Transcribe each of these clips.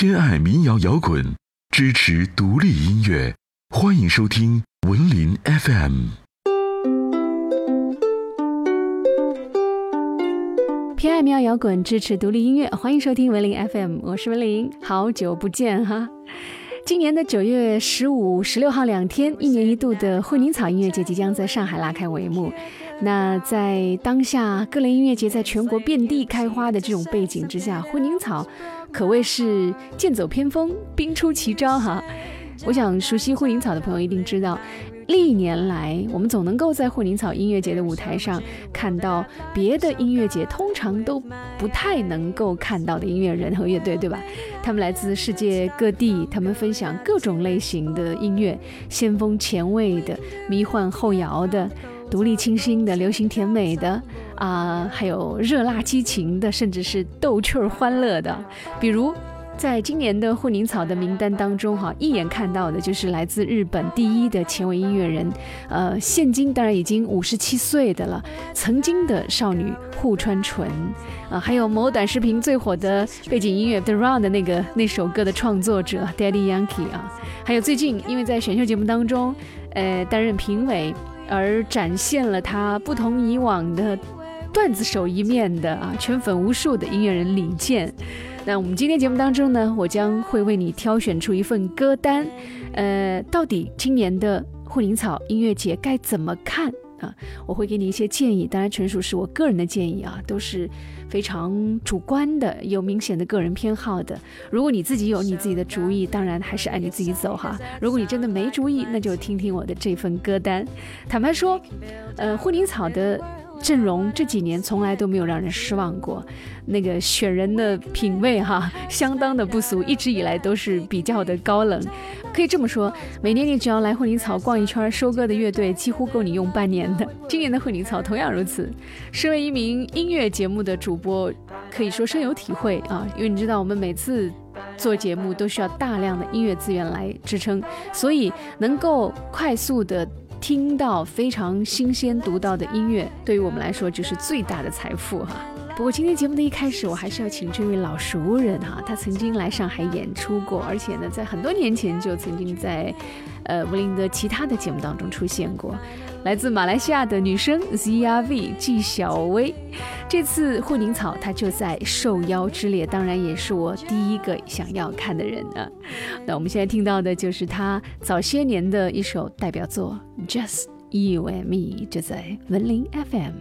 偏爱民谣摇滚，支持独立音乐，欢迎收听文林 FM。偏爱民谣摇滚，支持独立音乐，欢迎收听文林 FM，我是文林，好久不见哈。今年的九月十五、十六号两天，一年一度的惠宁草音乐节即将在上海拉开帷幕。那在当下各类音乐节在全国遍地开花的这种背景之下，惠宁草可谓是剑走偏锋、兵出奇招哈。我想熟悉惠宁草的朋友一定知道。历年来，我们总能够在惠宁草音乐节的舞台上看到别的音乐节通常都不太能够看到的音乐人和乐队，对吧？他们来自世界各地，他们分享各种类型的音乐，先锋前卫的、迷幻后摇的、独立清新的、流行甜美的啊，还有热辣激情的，甚至是逗趣儿欢乐的，比如。在今年的混凝草的名单当中，哈，一眼看到的就是来自日本第一的前卫音乐人，呃，现今当然已经五十七岁的了，曾经的少女户川纯，啊，还有某短视频最火的背景音乐《The Run》的那个那首歌的创作者 Daddy Yankee 啊，还有最近因为在选秀节目当中，呃，担任评委而展现了他不同以往的段子手一面的啊，圈粉无数的音乐人李健。那我们今天节目当中呢，我将会为你挑选出一份歌单，呃，到底今年的护林草音乐节该怎么看啊？我会给你一些建议，当然纯属是我个人的建议啊，都是非常主观的，有明显的个人偏好的。如果你自己有你自己的主意，当然还是按你自己走哈。如果你真的没主意，那就听听我的这份歌单。坦白说，呃，护宁草的。阵容这几年从来都没有让人失望过，那个选人的品味哈，相当的不俗，一直以来都是比较的高冷。可以这么说，每年你只要来惠宁草逛一圈，收割的乐队几乎够你用半年的。今年的惠宁草同样如此。身为一名音乐节目的主播，可以说深有体会啊，因为你知道我们每次做节目都需要大量的音乐资源来支撑，所以能够快速的。听到非常新鲜独到的音乐，对于我们来说就是最大的财富哈。不过今天节目的一开始，我还是要请这位老熟人哈，他曾经来上海演出过，而且呢，在很多年前就曾经在，呃，吴林的其他的节目当中出现过。来自马来西亚的女生 ZRV 纪晓薇，这次惠宁草她就在受邀之列，当然也是我第一个想要看的人呢。那我们现在听到的就是她早些年的一首代表作《Just You and Me》，就在文林 FM。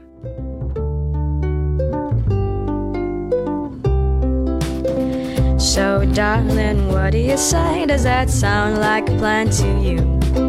So darling, what do you say? Does that sound like a plan to you?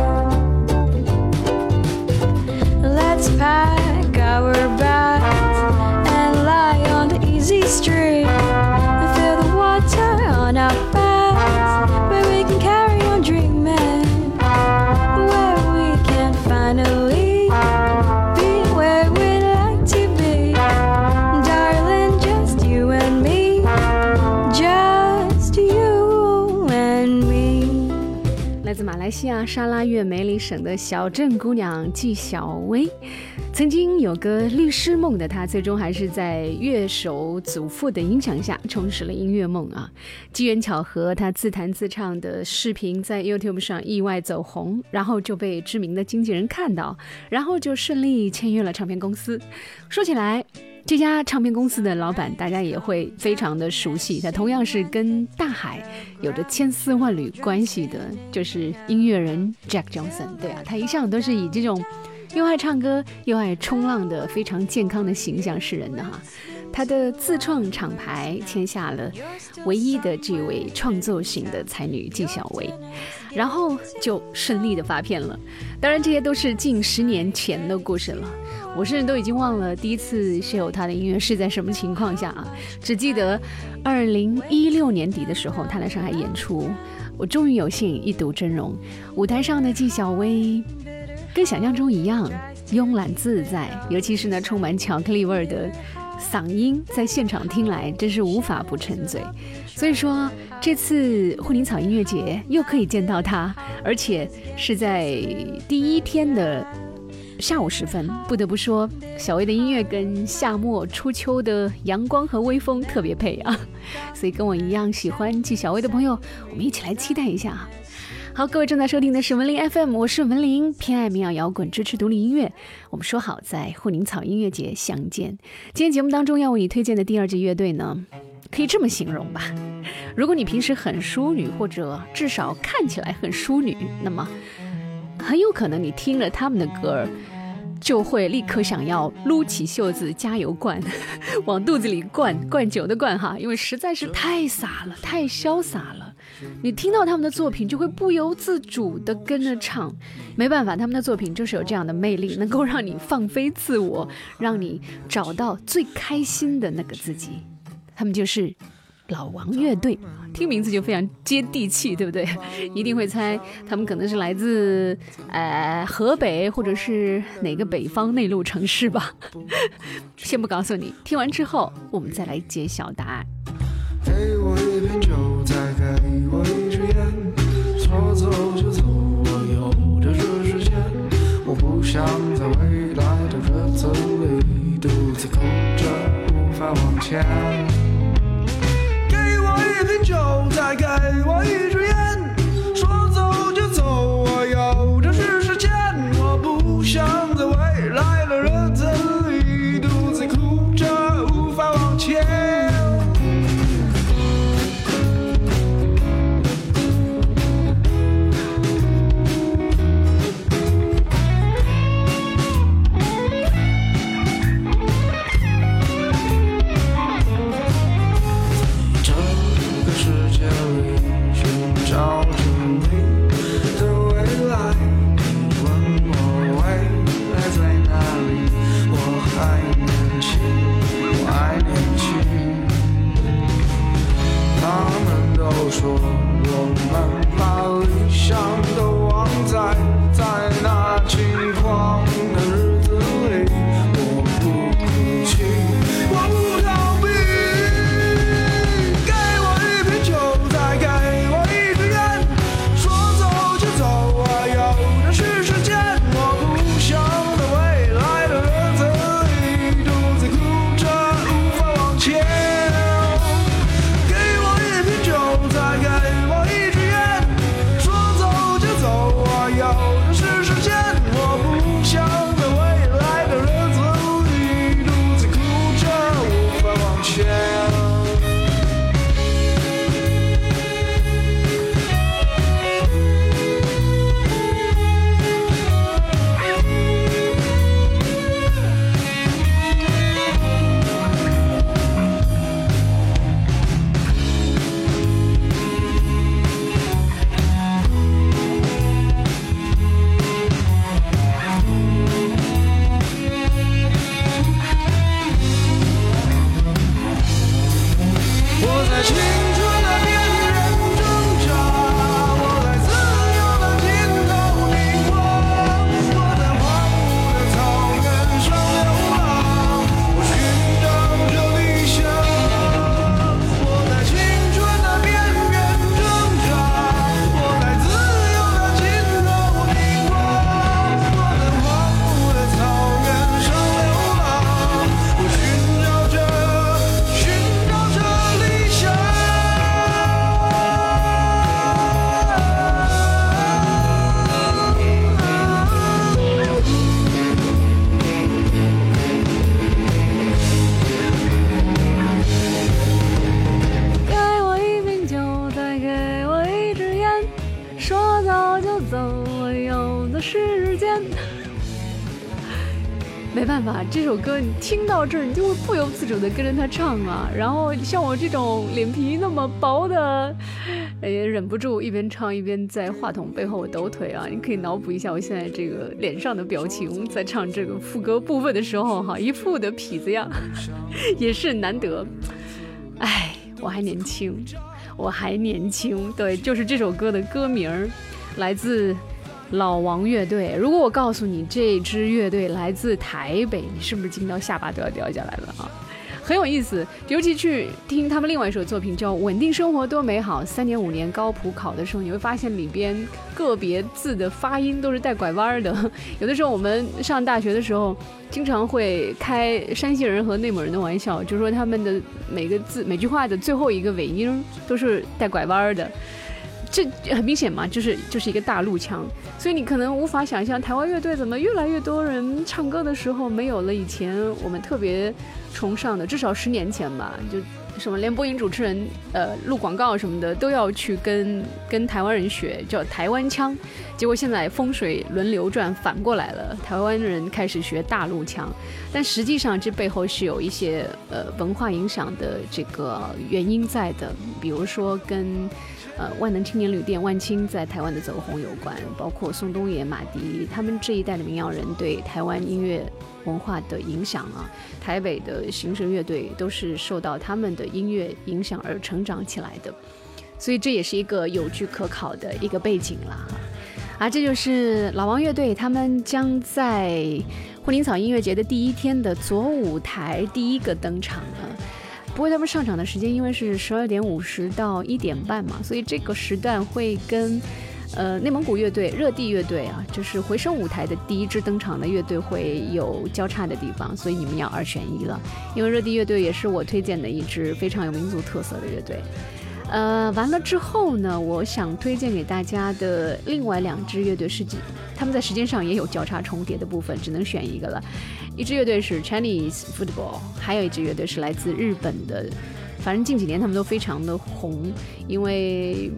pack our bags and lie on the easy street 西亚沙拉越梅里省的小镇姑娘纪晓薇，曾经有个律师梦的她，最终还是在乐手祖父的影响下重拾了音乐梦啊！机缘巧合，她自弹自唱的视频在 YouTube 上意外走红，然后就被知名的经纪人看到，然后就顺利签约了唱片公司。说起来，这家唱片公司的老板，大家也会非常的熟悉。他同样是跟大海有着千丝万缕关系的，就是音乐人 Jack Johnson。对啊，他一向都是以这种又爱唱歌又爱冲浪的非常健康的形象示人的哈。他的自创厂牌签下了唯一的这位创作型的才女纪晓薇，然后就顺利的发片了。当然，这些都是近十年前的故事了，我甚至都已经忘了第一次是有他的音乐是在什么情况下啊，只记得二零一六年底的时候，他来上海演出，我终于有幸一睹真容。舞台上的纪晓薇跟想象中一样慵懒自在，尤其是那充满巧克力味儿的。嗓音在现场听来真是无法不沉醉，所以说这次护林草音乐节又可以见到他，而且是在第一天的下午时分。不得不说，小薇的音乐跟夏末初秋的阳光和微风特别配啊！所以跟我一样喜欢纪小薇的朋友，我们一起来期待一下！好，各位正在收听的是文林 FM，我是文林，偏爱民谣摇滚，支持独立音乐。我们说好在护林草音乐节相见。今天节目当中要为你推荐的第二支乐队呢，可以这么形容吧：如果你平时很淑女，或者至少看起来很淑女，那么很有可能你听了他们的歌儿。就会立刻想要撸起袖子加油灌，往肚子里灌灌酒的灌哈，因为实在是太洒了，太潇洒了。你听到他们的作品，就会不由自主的跟着唱。没办法，他们的作品就是有这样的魅力，能够让你放飞自我，让你找到最开心的那个自己。他们就是。老王乐队，听名字就非常接地气，对不对？一定会猜他们可能是来自呃河北或者是哪个北方内陆城市吧。先不告诉你，听完之后我们再来揭晓答案。给我一瓶酒，再给我一支烟，说走就走，我有的是时间。我不想在未来的日子里独自哭着无法往前。再给我一支烟，没办法，这首歌你听到这儿，你就会不由自主的跟着他唱啊。然后像我这种脸皮那么薄的，也 忍不住一边唱一边在话筒背后抖腿啊。你可以脑补一下我现在这个脸上的表情，在唱这个副歌部分的时候，哈，一副的痞子样，也是难得。哎，我还年轻，我还年轻。对，就是这首歌的歌名，来自。老王乐队，如果我告诉你这支乐队来自台北，你是不是惊到下巴都要掉下来了啊？很有意思，尤其去听他们另外一首作品叫《稳定生活多美好》，三年五年高普考的时候，你会发现里边个别字的发音都是带拐弯的。有的时候我们上大学的时候，经常会开山西人和内蒙人的玩笑，就说他们的每个字、每句话的最后一个尾音都是带拐弯的。这很明显嘛，就是就是一个大陆腔，所以你可能无法想象台湾乐队怎么越来越多人唱歌的时候没有了以前我们特别崇尚的，至少十年前吧，就什么连播音主持人呃录广告什么的都要去跟跟台湾人学叫台湾腔，结果现在风水轮流转反过来了，台湾人开始学大陆腔，但实际上这背后是有一些呃文化影响的这个原因在的，比如说跟。呃，万能青年旅店万青在台湾的走红有关，包括宋冬野、马迪他们这一代的民谣人对台湾音乐文化的影响啊，台北的行声乐队都是受到他们的音乐影响而成长起来的，所以这也是一个有据可考的一个背景了。啊，这就是老王乐队，他们将在惠林草音乐节的第一天的左舞台第一个登场了。不过他们上场的时间因为是十二点五十到一点半嘛，所以这个时段会跟，呃，内蒙古乐队热地乐队啊，就是回声舞台的第一支登场的乐队会有交叉的地方，所以你们要二选一了。因为热地乐队也是我推荐的一支非常有民族特色的乐队。呃，完了之后呢，我想推荐给大家的另外两支乐队是几，他们在时间上也有交叉重叠的部分，只能选一个了。一支乐队是 Chinese Football，还有一支乐队是来自日本的。反正近几年他们都非常的红，因为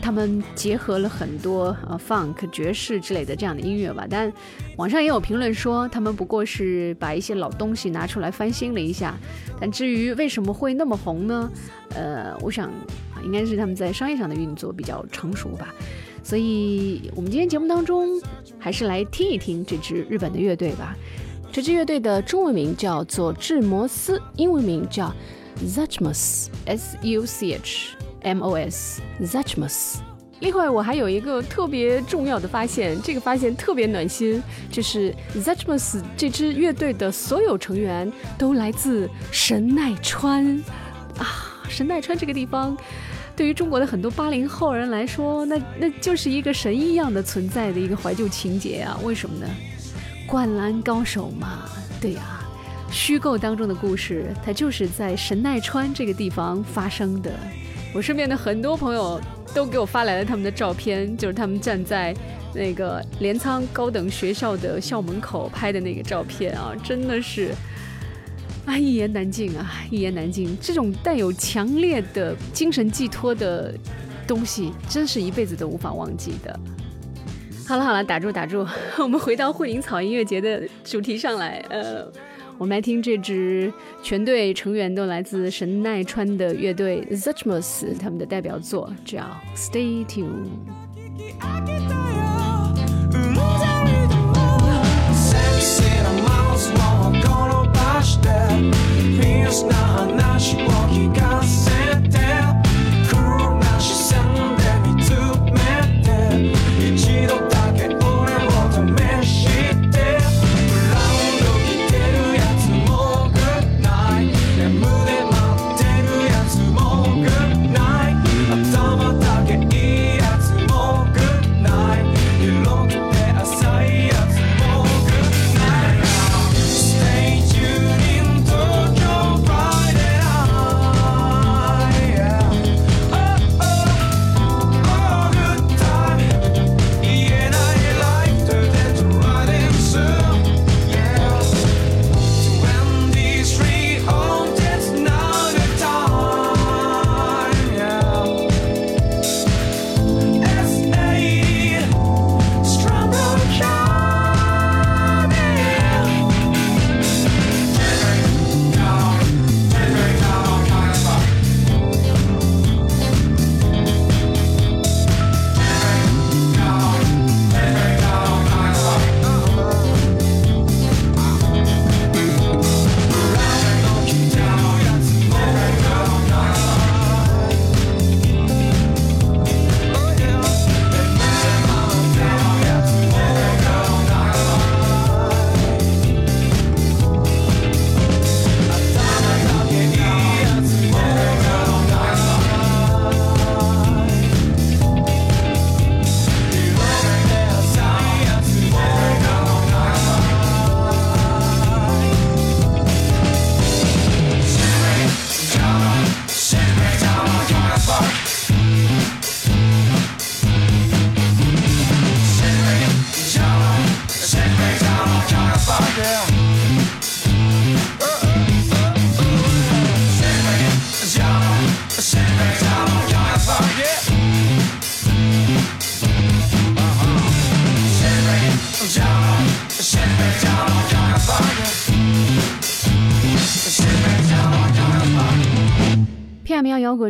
他们结合了很多呃 funk 爵士之类的这样的音乐吧。但网上也有评论说，他们不过是把一些老东西拿出来翻新了一下。但至于为什么会那么红呢？呃，我想。应该是他们在商业上的运作比较成熟吧，所以我们今天节目当中还是来听一听这支日本的乐队吧。这支乐队的中文名叫做智摩斯，英文名叫 Zuchmos，S U C H M O S，Zuchmos。另外，我还有一个特别重要的发现，这个发现特别暖心，就是 Zuchmos 这支乐队的所有成员都来自神奈川啊，神奈川这个地方。对于中国的很多八零后人来说，那那就是一个神一样的存在的一个怀旧情节啊！为什么呢？灌篮高手嘛，对呀，虚构当中的故事，它就是在神奈川这个地方发生的。我身边的很多朋友都给我发来了他们的照片，就是他们站在那个镰仓高等学校的校门口拍的那个照片啊，真的是。啊，一言难尽啊，一言难尽。这种带有强烈的精神寄托的东西，真是一辈子都无法忘记的。好了好了，打住打住，我们回到惠林草音乐节的主题上来。呃，我们来听这支全队成员都来自神奈川的乐队 Zuchmos 他们的代表作，叫《Stay Tuned》。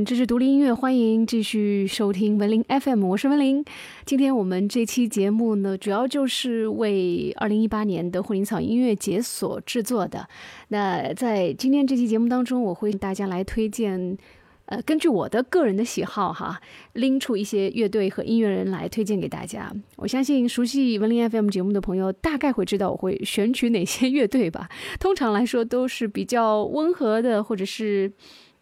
这是，独立音乐，欢迎继续收听文林 FM，我是文林。今天我们这期节目呢，主要就是为二零一八年的混龄草音乐节所制作的。那在今天这期节目当中，我会大家来推荐。呃，根据我的个人的喜好哈，拎出一些乐队和音乐人来推荐给大家。我相信熟悉文林 FM 节目的朋友，大概会知道我会选取哪些乐队吧。通常来说，都是比较温和的，或者是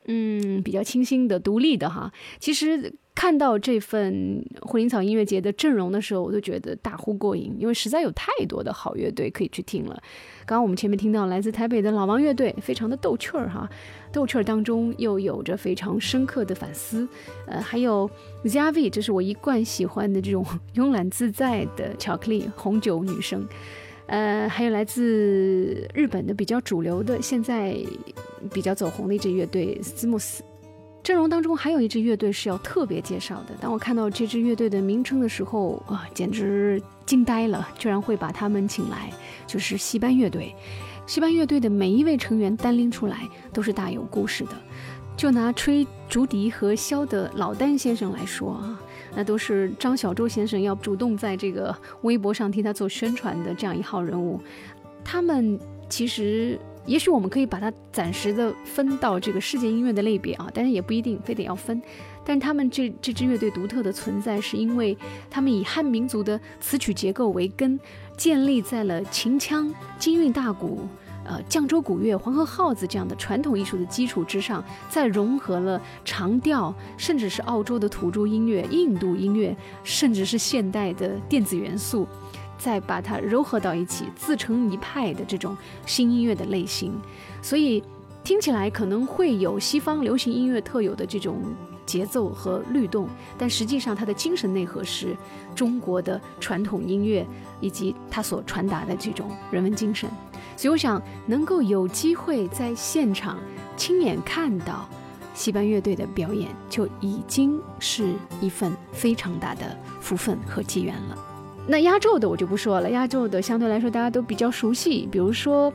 嗯比较清新的、独立的哈。其实看到这份混林草音乐节的阵容的时候，我都觉得大呼过瘾，因为实在有太多的好乐队可以去听了。刚刚我们前面听到来自台北的老王乐队，非常的逗趣儿哈。逗趣儿当中又有着非常深刻的反思，呃，还有 ZRV，这是我一贯喜欢的这种 慵懒自在的巧克力红酒女生，呃，还有来自日本的比较主流的，现在比较走红的一支乐队斯穆斯。阵容当中还有一支乐队是要特别介绍的，当我看到这支乐队的名称的时候，啊，简直惊呆了，居然会把他们请来，就是戏班乐队。戏班乐队的每一位成员单拎出来都是大有故事的，就拿吹竹笛和箫的老丹先生来说啊，那都是张小舟先生要主动在这个微博上替他做宣传的这样一号人物。他们其实，也许我们可以把它暂时的分到这个世界音乐的类别啊，但是也不一定非得要分。但是他们这这支乐队独特的存在，是因为他们以汉民族的词曲结构为根。建立在了秦腔、京韵大鼓、呃绛州鼓乐、黄河号子这样的传统艺术的基础之上，再融合了长调，甚至是澳洲的土著音乐、印度音乐，甚至是现代的电子元素，再把它糅合到一起，自成一派的这种新音乐的类型。所以听起来可能会有西方流行音乐特有的这种。节奏和律动，但实际上它的精神内核是中国的传统音乐以及它所传达的这种人文精神。所以我想能够有机会在现场亲眼看到戏班乐队的表演，就已经是一份非常大的福分和机缘了。那压轴的我就不说了，压轴的相对来说大家都比较熟悉，比如说。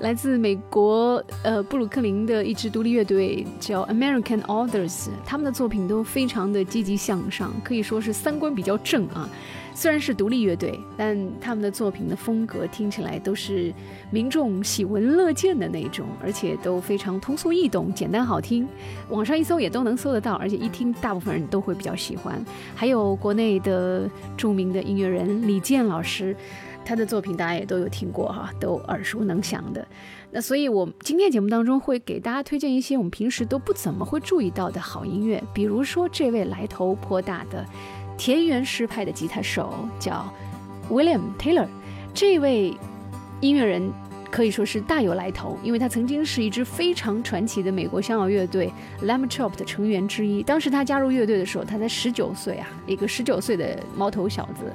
来自美国，呃，布鲁克林的一支独立乐队叫 American Authors，他们的作品都非常的积极向上，可以说是三观比较正啊。虽然是独立乐队，但他们的作品的风格听起来都是民众喜闻乐见的那种，而且都非常通俗易懂、简单好听。网上一搜也都能搜得到，而且一听大部分人都会比较喜欢。还有国内的著名的音乐人李健老师。他的作品大家也都有听过哈，都耳熟能详的。那所以，我今天节目当中会给大家推荐一些我们平时都不怎么会注意到的好音乐，比如说这位来头颇大的田园诗派的吉他手叫 William Taylor，这位音乐人可以说是大有来头，因为他曾经是一支非常传奇的美国香港乐队 Lamb Chop 的成员之一。当时他加入乐队的时候，他才十九岁啊，一个十九岁的毛头小子。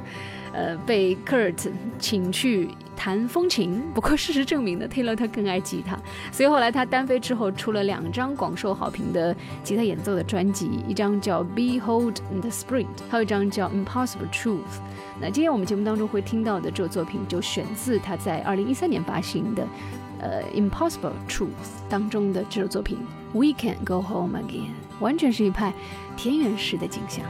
呃，被 Kurt 请去弹风琴，不过事实证明呢，Taylor 他更爱吉他，所以后来他单飞之后出了两张广受好评的吉他演奏的专辑，一张叫 Behold the Spring，还有一张叫 Impossible Truth。那今天我们节目当中会听到的这个作品就选自他在二零一三年发行的呃 Impossible Truth 当中的这首作品 We Can Go Home Again，完全是一派田园式的景象。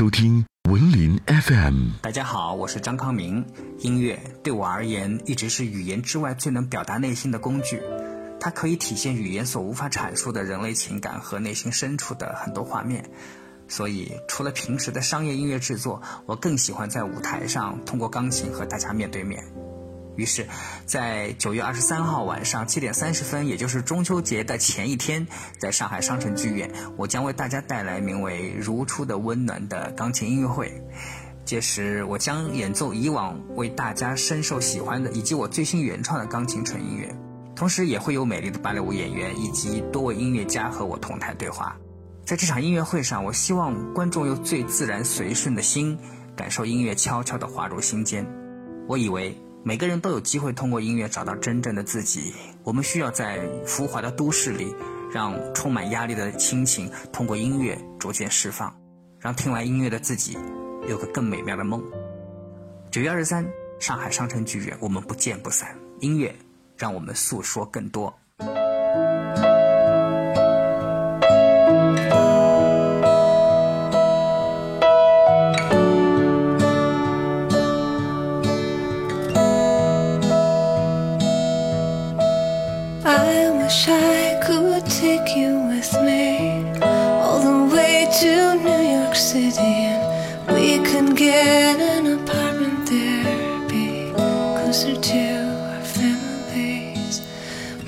收听文林 FM。大家好，我是张康明。音乐对我而言一直是语言之外最能表达内心的工具，它可以体现语言所无法阐述的人类情感和内心深处的很多画面。所以，除了平时的商业音乐制作，我更喜欢在舞台上通过钢琴和大家面对面。于是，在九月二十三号晚上七点三十分，也就是中秋节的前一天，在上海商城剧院，我将为大家带来名为《如初的温暖》的钢琴音乐会。届时，我将演奏以往为大家深受喜欢的，以及我最新原创的钢琴纯音乐，同时也会有美丽的芭蕾舞演员以及多位音乐家和我同台对话。在这场音乐会上，我希望观众用最自然随顺的心，感受音乐悄悄地滑入心间。我以为。每个人都有机会通过音乐找到真正的自己。我们需要在浮华的都市里，让充满压力的亲情通过音乐逐渐释放，让听完音乐的自己有个更美妙的梦。九月二十三，上海商城剧院，我们不见不散。音乐让我们诉说更多。City and we could get an apartment there, be closer to our families.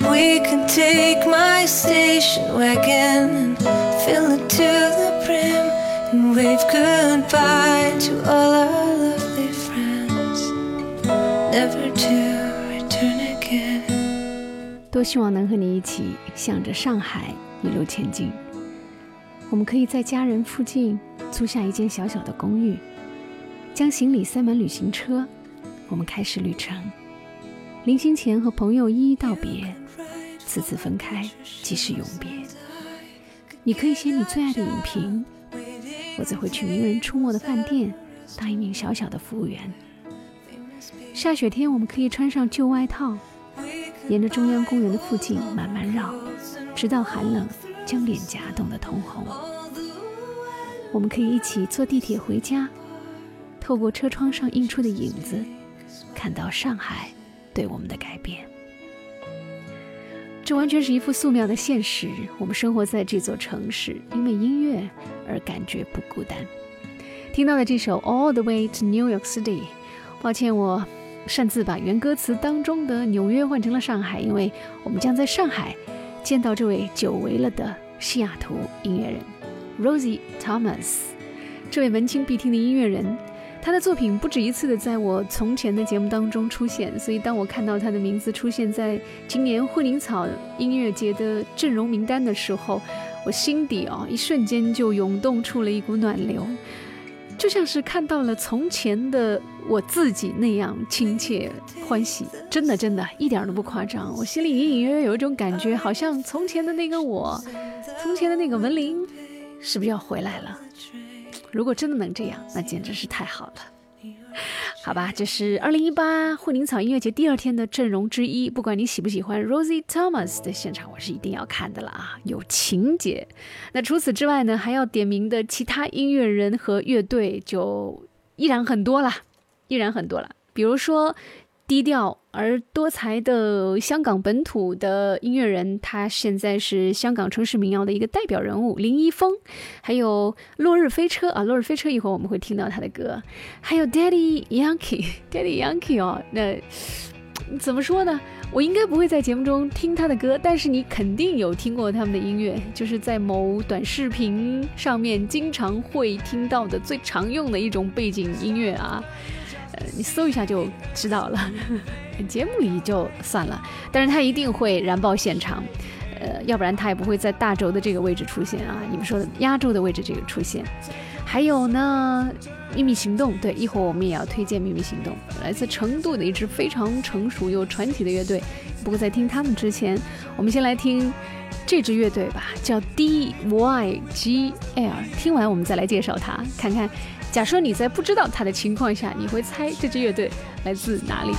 We could take my station wagon and fill it to the brim and wave goodbye to all our lovely friends, never to return again. 多希望能和你一起向着上海一路前进。我们可以在家人附近 租下一间小小的公寓，将行李塞满旅行车，我们开始旅程。临行前和朋友一一道别，次次分开，即是永别。你可以写你最爱的影评，我则会去名人出没的饭店当一名小小的服务员。下雪天，我们可以穿上旧外套。沿着中央公园的附近慢慢绕，直到寒冷将脸颊冻得通红。我们可以一起坐地铁回家，透过车窗上映出的影子，看到上海对我们的改变。这完全是一幅素描的现实。我们生活在这座城市，因为音乐而感觉不孤单。听到的这首《All the Way to New York City》，抱歉我。擅自把原歌词当中的纽约换成了上海，因为我们将在上海见到这位久违了的西雅图音乐人 Rosie Thomas。这位文青必听的音乐人，他的作品不止一次的在我从前的节目当中出现，所以当我看到他的名字出现在今年惠灵草音乐节的阵容名单的时候，我心底啊一瞬间就涌动出了一股暖流。就像是看到了从前的我自己那样亲切欢喜，真的真的一点都不夸张。我心里隐隐约约有一种感觉，好像从前的那个我，从前的那个文林，是不是要回来了？如果真的能这样，那简直是太好了。好吧，这是二零一八惠灵草音乐节第二天的阵容之一。不管你喜不喜欢 Rosie Thomas 的现场，我是一定要看的了啊，有情节。那除此之外呢，还要点名的其他音乐人和乐队就依然很多啦，依然很多了。比如说。低调而多才的香港本土的音乐人，他现在是香港城市民谣的一个代表人物林一峰，还有落日飞车啊，落日飞车一会儿我们会听到他的歌，还有 Daddy Yankee，Daddy Yankee 哦，那怎么说呢？我应该不会在节目中听他的歌，但是你肯定有听过他们的音乐，就是在某短视频上面经常会听到的最常用的一种背景音乐啊。你搜一下就知道了。节目里就算了，但是他一定会燃爆现场，呃，要不然他也不会在大轴的这个位置出现啊。你们说的压轴的位置这个出现，还有呢，秘密行动，对，一会儿我们也要推荐秘密行动，来自成都的一支非常成熟又传奇的乐队。不过在听他们之前，我们先来听这支乐队吧，叫 D Y G L。听完我们再来介绍它，看看。假设你在不知道他的情况下你会猜这支乐队来自哪里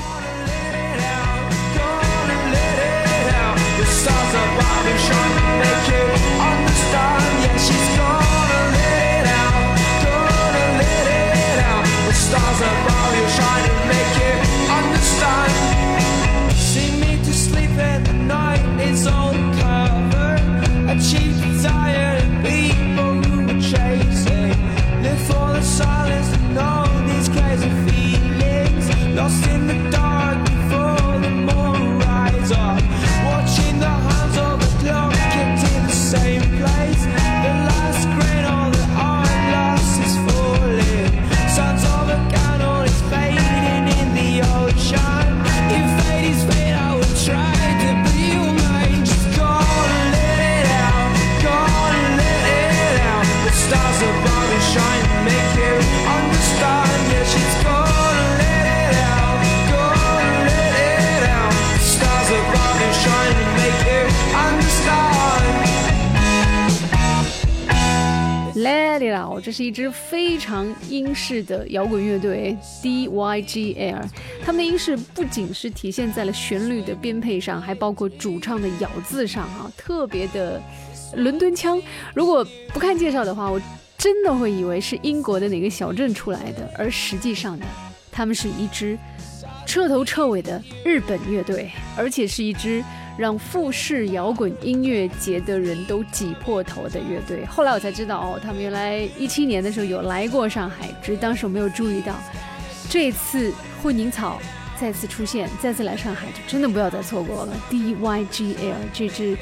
？Achieve 是一支非常英式的摇滚乐队 DYGL。他们的英式不仅是体现在了旋律的编配上，还包括主唱的咬字上啊，特别的伦敦腔。如果不看介绍的话，我真的会以为是英国的哪个小镇出来的，而实际上呢，他们是一支彻头彻尾的日本乐队，而且是一支。让富士摇滚音乐节的人都挤破头的乐队。后来我才知道，哦，他们原来一七年的时候有来过上海，只是当时我没有注意到。这次混凝草再次出现，再次来上海，就真的不要再错过了。DYGL 这支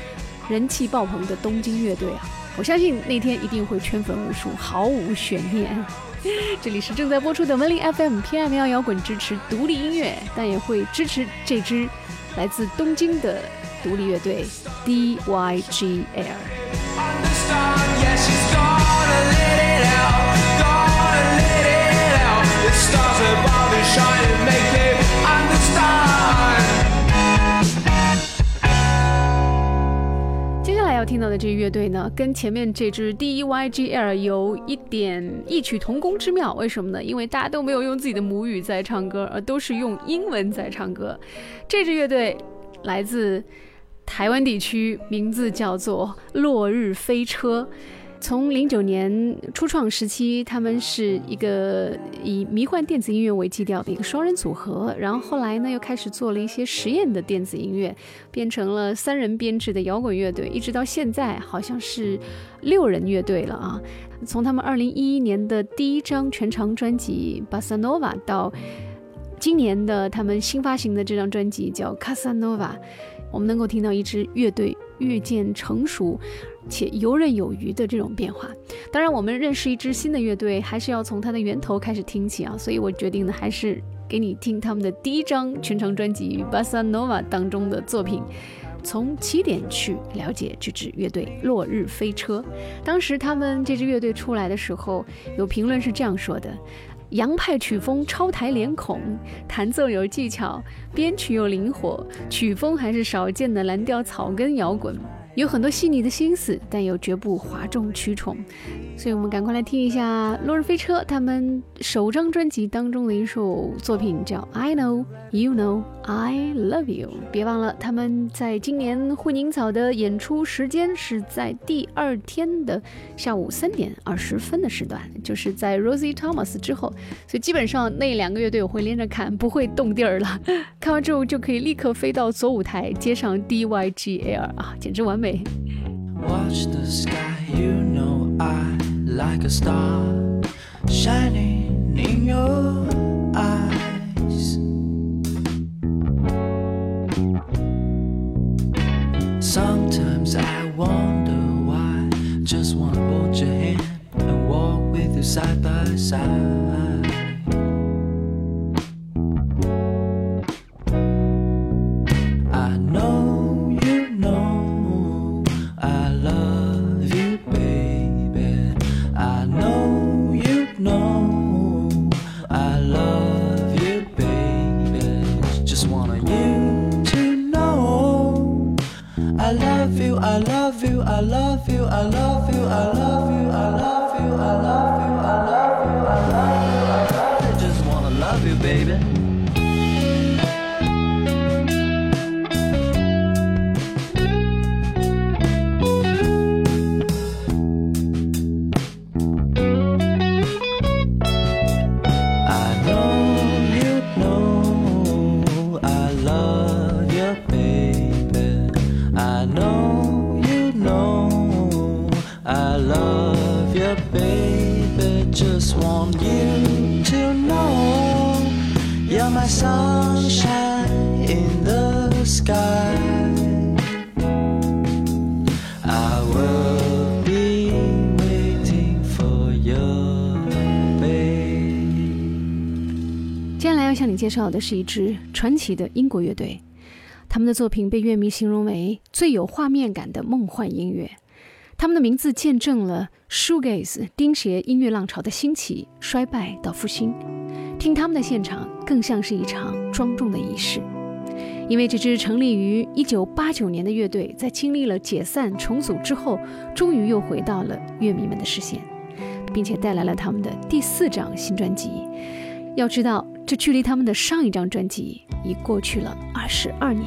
人气爆棚的东京乐队啊，我相信那天一定会圈粉无数，毫无悬念。这里是正在播出的文林 FM 偏爱民谣摇滚，支持独立音乐，但也会支持这支来自东京的。独立乐队 D Y G L。接下来要听到的这支乐队呢，跟前面这支 D Y G L 有一点异曲同工之妙。为什么呢？因为大家都没有用自己的母语在唱歌，而都是用英文在唱歌。这支乐队来自。台湾地区名字叫做落日飞车，从零九年初创时期，他们是一个以迷幻电子音乐为基调的一个双人组合，然后后来呢又开始做了一些实验的电子音乐，变成了三人编制的摇滚乐队，一直到现在好像是六人乐队了啊。从他们二零一一年的第一张全长专辑《巴萨诺瓦》到今年的他们新发行的这张专辑叫《卡萨诺瓦》。我们能够听到一支乐队日渐成熟且游刃有余的这种变化。当然，我们认识一支新的乐队，还是要从它的源头开始听起啊。所以我决定呢，还是给你听他们的第一张全长专辑《Bossa Nova》当中的作品，从起点去了解这支乐队《落日飞车》。当时他们这支乐队出来的时候，有评论是这样说的。洋派曲风超台脸孔，弹奏有技巧，编曲又灵活，曲风还是少见的蓝调草根摇滚，有很多细腻的心思，但又绝不哗众取宠。所以我们赶快来听一下《落日飞车》他们首张专辑当中的一首作品，叫《I Know You Know I Love You》。别忘了，他们在今年混凝草的演出时间是在第二天的下午三点二十分的时段，就是在 Rosie Thomas 之后，所以基本上那两个乐队我会连着看，不会动地儿了。看完之后就可以立刻飞到左舞台接上 DYGL 啊，简直完美。Watch the sky, you know I like a star shining in your eyes. Sometimes I wonder why. Just wanna hold your hand and walk with you side by side. I love you, I love you, I love you, I love you, I love you, I love you, I love you, I love you, I love you, I love you. Just wanna love you, baby. 介绍的是一支传奇的英国乐队，他们的作品被乐迷形容为最有画面感的梦幻音乐。他们的名字见证了 shoegaze 钉鞋音乐浪潮的兴起、衰败到复兴。听他们的现场，更像是一场庄重的仪式。因为这支成立于1989年的乐队，在经历了解散重组之后，终于又回到了乐迷们的视线。并且带来了他们的第四张新专辑。要知道，这距离他们的上一张专辑已过去了二十二年。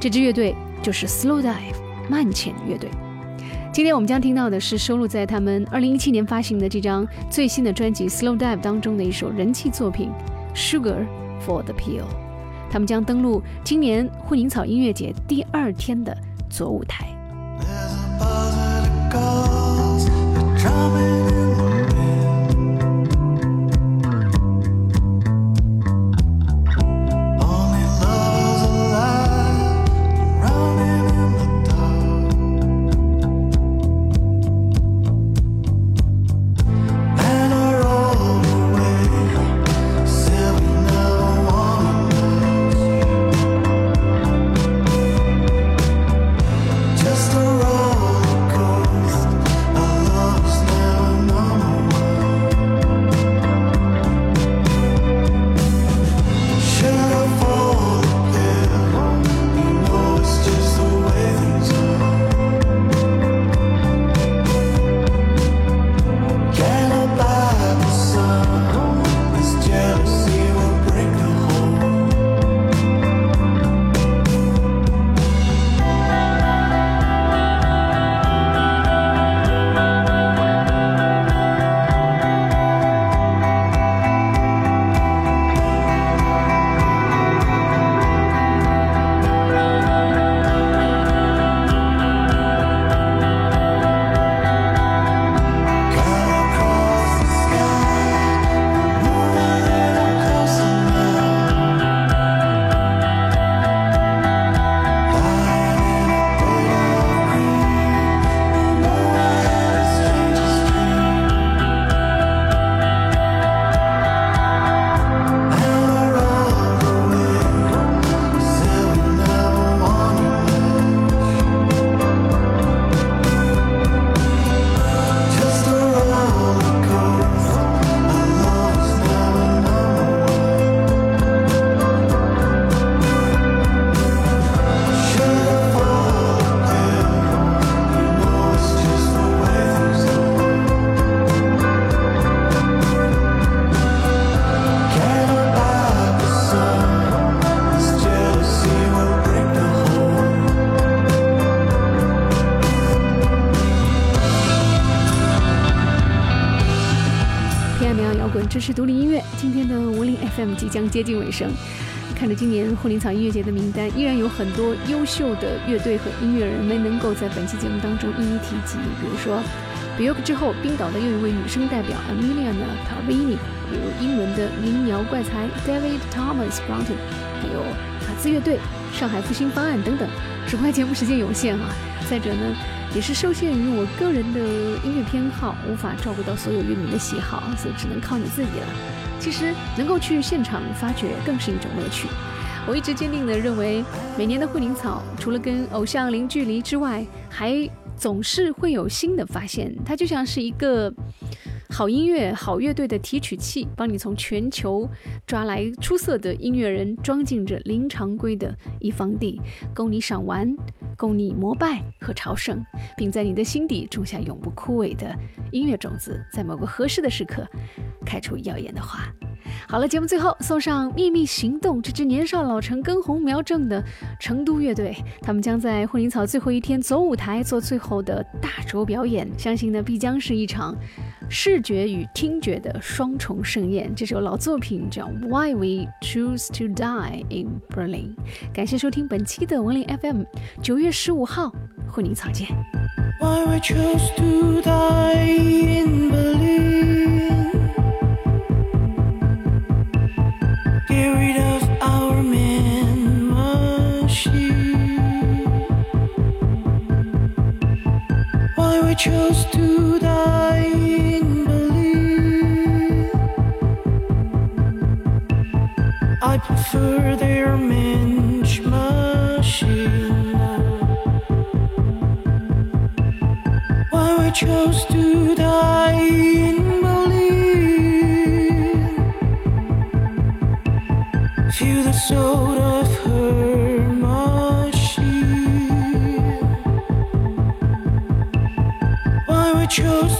这支乐队就是 Slow Dive 慢潜乐队。今天我们将听到的是收录在他们二零一七年发行的这张最新的专辑《Slow Dive》当中的一首人气作品《Sugar for the Pill》。他们将登陆今年混凝草音乐节第二天的左舞台。这是，独立音乐。今天的五零 FM 即将接近尾声，看着今年混凝草音乐节的名单，依然有很多优秀的乐队和音乐人没能够在本期节目当中一一提及。比如说 Bjork 之后，冰岛的又一位女生代表 Emiliana Calvini，比如英伦的民谣怪才 David Thomas Broughton，还有卡兹乐队、上海复兴方案等等。只怪节目时间有限啊！再者呢，也是受限于我个人的音乐偏好，无法照顾到所有乐迷的喜好，所以只能靠你自己了。其实能够去现场发掘，更是一种乐趣。我一直坚定地认为，每年的混凝草除了跟偶像零距离之外，还总是会有新的发现。它就像是一个好音乐、好乐队的提取器，帮你从全球抓来出色的音乐人，装进这零常规的一方地，供你赏玩，供你膜拜和朝圣，并在你的心底种下永不枯萎的音乐种子，在某个合适的时刻，开出耀眼的花。好了，节目最后送上《秘密行动》这支年少老成、根红苗正的成都乐队，他们将在混凝草最后一天走舞台，做最后的大卓表演。相信呢，必将是一场视觉与听觉的双重盛宴。这首老作品叫《Why We Choose to Die in Berlin》。感谢收听本期的文林 FM，九月十五号混凝草见。Why we chose to die in Berlin. Get rid of our man machine. Why we chose to die Prefer their. Why we chose to die in of her machine. Why we chose